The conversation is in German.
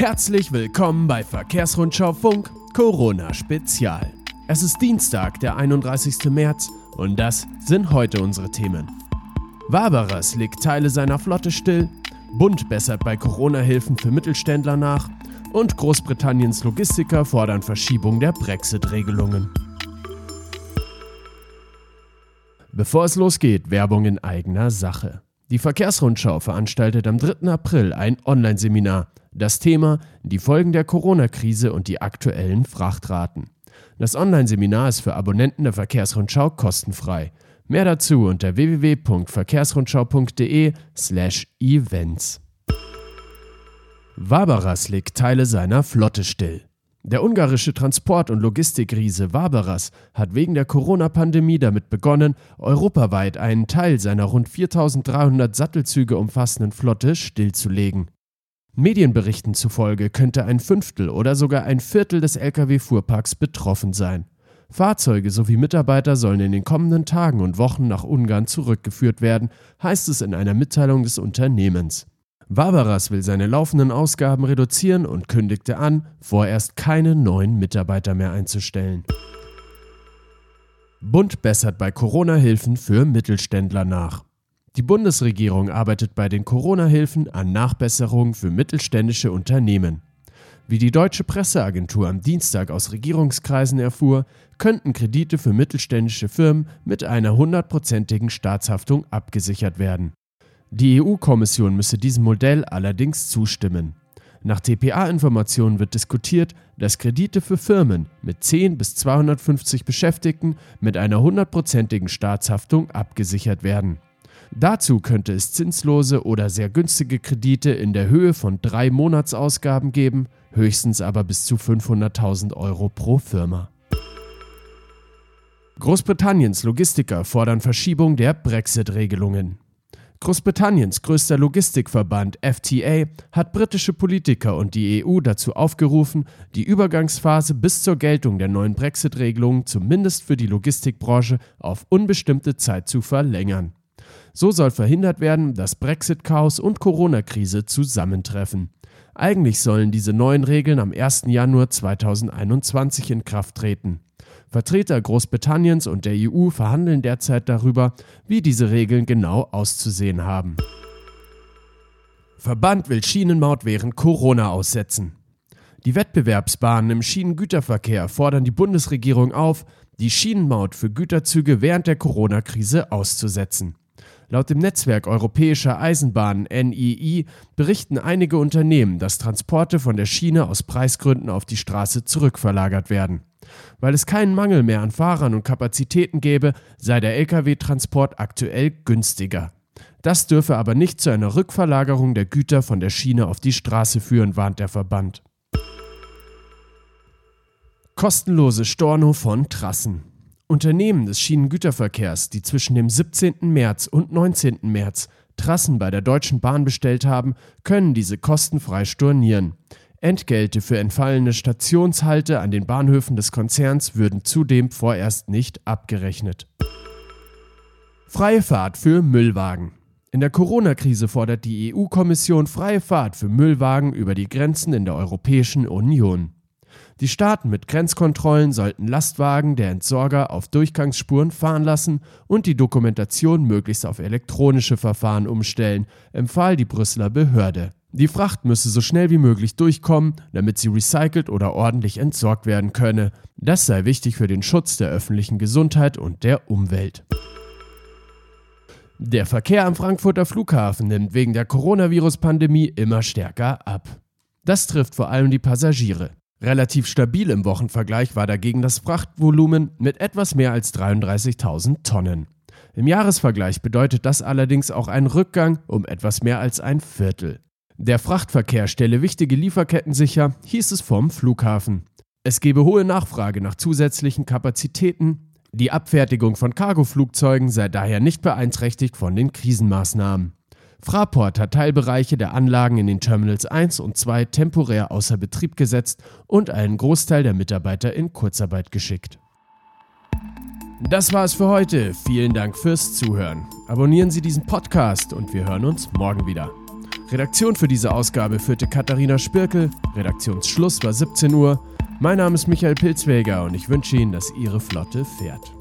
Herzlich willkommen bei Verkehrsrundschau Funk Corona Spezial. Es ist Dienstag, der 31. März und das sind heute unsere Themen. Barbaras legt Teile seiner Flotte still, Bund bessert bei Corona-Hilfen für Mittelständler nach und Großbritanniens Logistiker fordern Verschiebung der Brexit-Regelungen. Bevor es losgeht, Werbung in eigener Sache. Die Verkehrsrundschau veranstaltet am 3. April ein Online-Seminar. Das Thema die Folgen der Corona-Krise und die aktuellen Frachtraten. Das Online-Seminar ist für Abonnenten der Verkehrsrundschau kostenfrei. Mehr dazu unter www.verkehrsrundschau.de/events. Wabaras legt Teile seiner Flotte still. Der ungarische Transport- und Logistikriese Waberas hat wegen der Corona-Pandemie damit begonnen, europaweit einen Teil seiner rund 4300 Sattelzüge umfassenden Flotte stillzulegen. Medienberichten zufolge könnte ein Fünftel oder sogar ein Viertel des Lkw-Fuhrparks betroffen sein. Fahrzeuge sowie Mitarbeiter sollen in den kommenden Tagen und Wochen nach Ungarn zurückgeführt werden, heißt es in einer Mitteilung des Unternehmens. Barbaras will seine laufenden Ausgaben reduzieren und kündigte an, vorerst keine neuen Mitarbeiter mehr einzustellen. Bund bessert bei Corona-Hilfen für Mittelständler nach. Die Bundesregierung arbeitet bei den Corona-Hilfen an Nachbesserungen für mittelständische Unternehmen. Wie die deutsche Presseagentur am Dienstag aus Regierungskreisen erfuhr, könnten Kredite für mittelständische Firmen mit einer hundertprozentigen Staatshaftung abgesichert werden. Die EU-Kommission müsse diesem Modell allerdings zustimmen. Nach TPA-Informationen wird diskutiert, dass Kredite für Firmen mit 10 bis 250 Beschäftigten mit einer hundertprozentigen Staatshaftung abgesichert werden. Dazu könnte es zinslose oder sehr günstige Kredite in der Höhe von drei Monatsausgaben geben, höchstens aber bis zu 500.000 Euro pro Firma. Großbritanniens Logistiker fordern Verschiebung der Brexit-Regelungen. Großbritanniens größter Logistikverband FTA hat britische Politiker und die EU dazu aufgerufen, die Übergangsphase bis zur Geltung der neuen Brexit-Regelungen zumindest für die Logistikbranche auf unbestimmte Zeit zu verlängern. So soll verhindert werden, dass Brexit-Chaos und Corona-Krise zusammentreffen. Eigentlich sollen diese neuen Regeln am 1. Januar 2021 in Kraft treten. Vertreter Großbritanniens und der EU verhandeln derzeit darüber, wie diese Regeln genau auszusehen haben. Verband will Schienenmaut während Corona aussetzen. Die Wettbewerbsbahnen im Schienengüterverkehr fordern die Bundesregierung auf, die Schienenmaut für Güterzüge während der Corona-Krise auszusetzen. Laut dem Netzwerk Europäischer Eisenbahnen NII berichten einige Unternehmen, dass Transporte von der Schiene aus Preisgründen auf die Straße zurückverlagert werden. Weil es keinen Mangel mehr an Fahrern und Kapazitäten gäbe, sei der Lkw-Transport aktuell günstiger. Das dürfe aber nicht zu einer Rückverlagerung der Güter von der Schiene auf die Straße führen, warnt der Verband. Kostenlose Storno von Trassen. Unternehmen des Schienengüterverkehrs, die zwischen dem 17. März und 19. März Trassen bei der Deutschen Bahn bestellt haben, können diese kostenfrei stornieren. Entgelte für entfallene Stationshalte an den Bahnhöfen des Konzerns würden zudem vorerst nicht abgerechnet. Freie Fahrt für Müllwagen. In der Corona-Krise fordert die EU-Kommission freie Fahrt für Müllwagen über die Grenzen in der Europäischen Union. Die Staaten mit Grenzkontrollen sollten Lastwagen der Entsorger auf Durchgangsspuren fahren lassen und die Dokumentation möglichst auf elektronische Verfahren umstellen, empfahl die Brüsseler Behörde. Die Fracht müsse so schnell wie möglich durchkommen, damit sie recycelt oder ordentlich entsorgt werden könne. Das sei wichtig für den Schutz der öffentlichen Gesundheit und der Umwelt. Der Verkehr am Frankfurter Flughafen nimmt wegen der Coronavirus-Pandemie immer stärker ab. Das trifft vor allem die Passagiere. Relativ stabil im Wochenvergleich war dagegen das Frachtvolumen mit etwas mehr als 33.000 Tonnen. Im Jahresvergleich bedeutet das allerdings auch einen Rückgang um etwas mehr als ein Viertel. Der Frachtverkehr stelle wichtige Lieferketten sicher, hieß es vom Flughafen. Es gebe hohe Nachfrage nach zusätzlichen Kapazitäten. Die Abfertigung von Cargoflugzeugen sei daher nicht beeinträchtigt von den Krisenmaßnahmen. Fraport hat Teilbereiche der Anlagen in den Terminals 1 und 2 temporär außer Betrieb gesetzt und einen Großteil der Mitarbeiter in Kurzarbeit geschickt. Das war es für heute. Vielen Dank fürs Zuhören. Abonnieren Sie diesen Podcast und wir hören uns morgen wieder. Redaktion für diese Ausgabe führte Katharina Spirkel, Redaktionsschluss war 17 Uhr. Mein Name ist Michael Pilzweger und ich wünsche Ihnen, dass Ihre Flotte fährt.